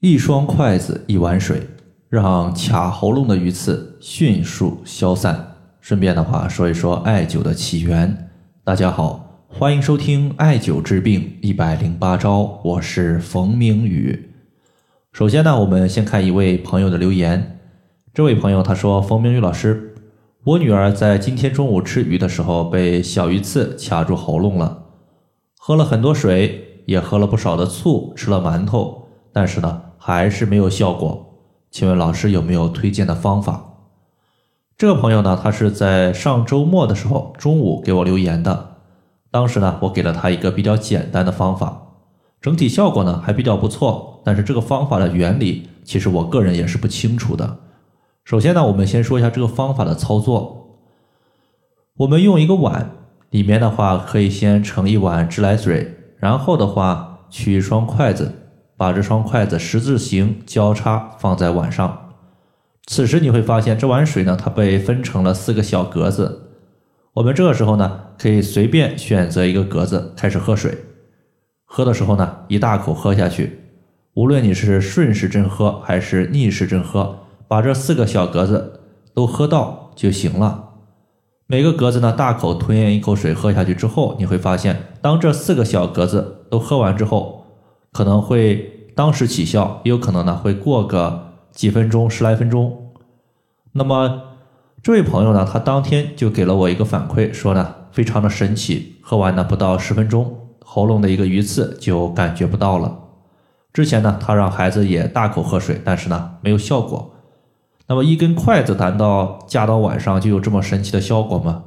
一双筷子，一碗水，让卡喉咙的鱼刺迅速消散。顺便的话，说一说艾灸的起源。大家好，欢迎收听《艾灸治病一百零八招》，我是冯明宇。首先呢，我们先看一位朋友的留言。这位朋友他说：“冯明宇老师，我女儿在今天中午吃鱼的时候被小鱼刺卡住喉咙了，喝了很多水，也喝了不少的醋，吃了馒头，但是呢。”还是没有效果，请问老师有没有推荐的方法？这个朋友呢，他是在上周末的时候中午给我留言的，当时呢，我给了他一个比较简单的方法，整体效果呢还比较不错，但是这个方法的原理，其实我个人也是不清楚的。首先呢，我们先说一下这个方法的操作，我们用一个碗，里面的话可以先盛一碗自来水，然后的话取一双筷子。把这双筷子十字形交叉放在碗上，此时你会发现这碗水呢，它被分成了四个小格子。我们这个时候呢，可以随便选择一个格子开始喝水。喝的时候呢，一大口喝下去。无论你是顺时针喝还是逆时针喝，把这四个小格子都喝到就行了。每个格子呢，大口吞咽一口水喝下去之后，你会发现，当这四个小格子都喝完之后。可能会当时起效，也有可能呢会过个几分钟、十来分钟。那么这位朋友呢，他当天就给了我一个反馈，说呢非常的神奇，喝完呢不到十分钟，喉咙的一个鱼刺就感觉不到了。之前呢他让孩子也大口喝水，但是呢没有效果。那么一根筷子难道架到晚上就有这么神奇的效果吗？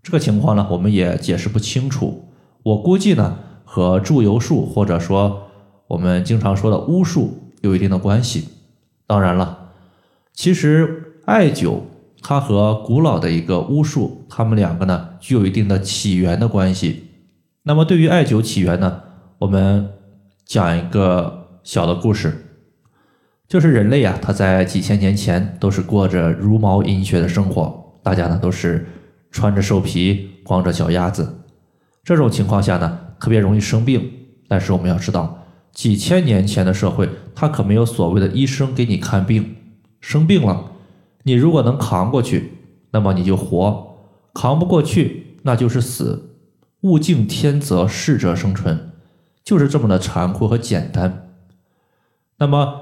这个情况呢我们也解释不清楚。我估计呢和祝由术或者说。我们经常说的巫术有一定的关系，当然了，其实艾灸它和古老的一个巫术，它们两个呢具有一定的起源的关系。那么对于艾灸起源呢，我们讲一个小的故事，就是人类啊，他在几千年前都是过着茹毛饮血的生活，大家呢都是穿着兽皮，光着脚丫子，这种情况下呢，特别容易生病。但是我们要知道。几千年前的社会，他可没有所谓的医生给你看病。生病了，你如果能扛过去，那么你就活；扛不过去，那就是死。物竞天择，适者生存，就是这么的残酷和简单。那么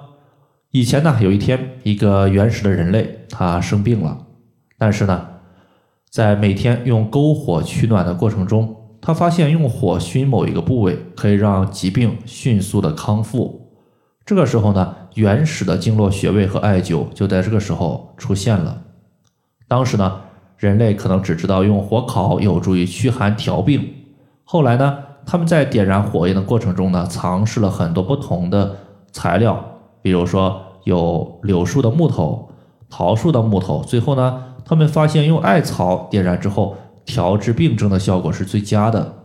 以前呢，有一天，一个原始的人类他生病了，但是呢，在每天用篝火取暖的过程中。他发现用火熏某一个部位可以让疾病迅速的康复。这个时候呢，原始的经络穴位和艾灸就在这个时候出现了。当时呢，人类可能只知道用火烤有助于驱寒调病。后来呢，他们在点燃火焰的过程中呢，尝试了很多不同的材料，比如说有柳树的木头、桃树的木头。最后呢，他们发现用艾草点燃之后。调治病症的效果是最佳的，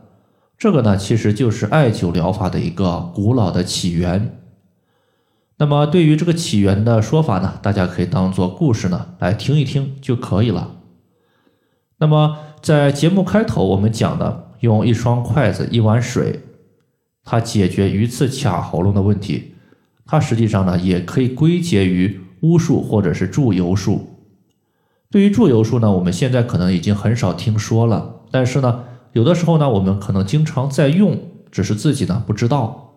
这个呢其实就是艾灸疗法的一个古老的起源。那么对于这个起源的说法呢，大家可以当做故事呢来听一听就可以了。那么在节目开头我们讲的用一双筷子一碗水，它解决鱼刺卡喉咙的问题，它实际上呢也可以归结于巫术或者是祝由术。对于祝由术呢，我们现在可能已经很少听说了。但是呢，有的时候呢，我们可能经常在用，只是自己呢不知道。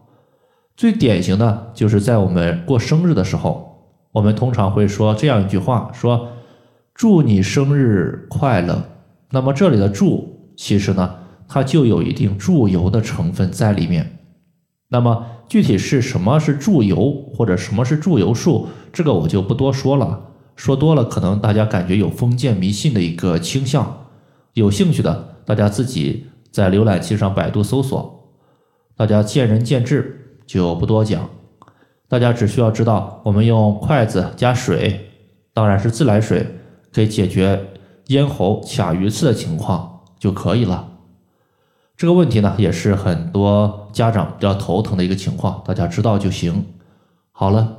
最典型的就是在我们过生日的时候，我们通常会说这样一句话：说祝你生日快乐。那么这里的祝，其实呢，它就有一定祝由的成分在里面。那么具体是什么是祝由，或者什么是祝由术，这个我就不多说了。说多了，可能大家感觉有封建迷信的一个倾向。有兴趣的，大家自己在浏览器上百度搜索。大家见仁见智，就不多讲。大家只需要知道，我们用筷子加水，当然是自来水，可以解决咽喉卡鱼刺的情况就可以了。这个问题呢，也是很多家长比较头疼的一个情况，大家知道就行。好了。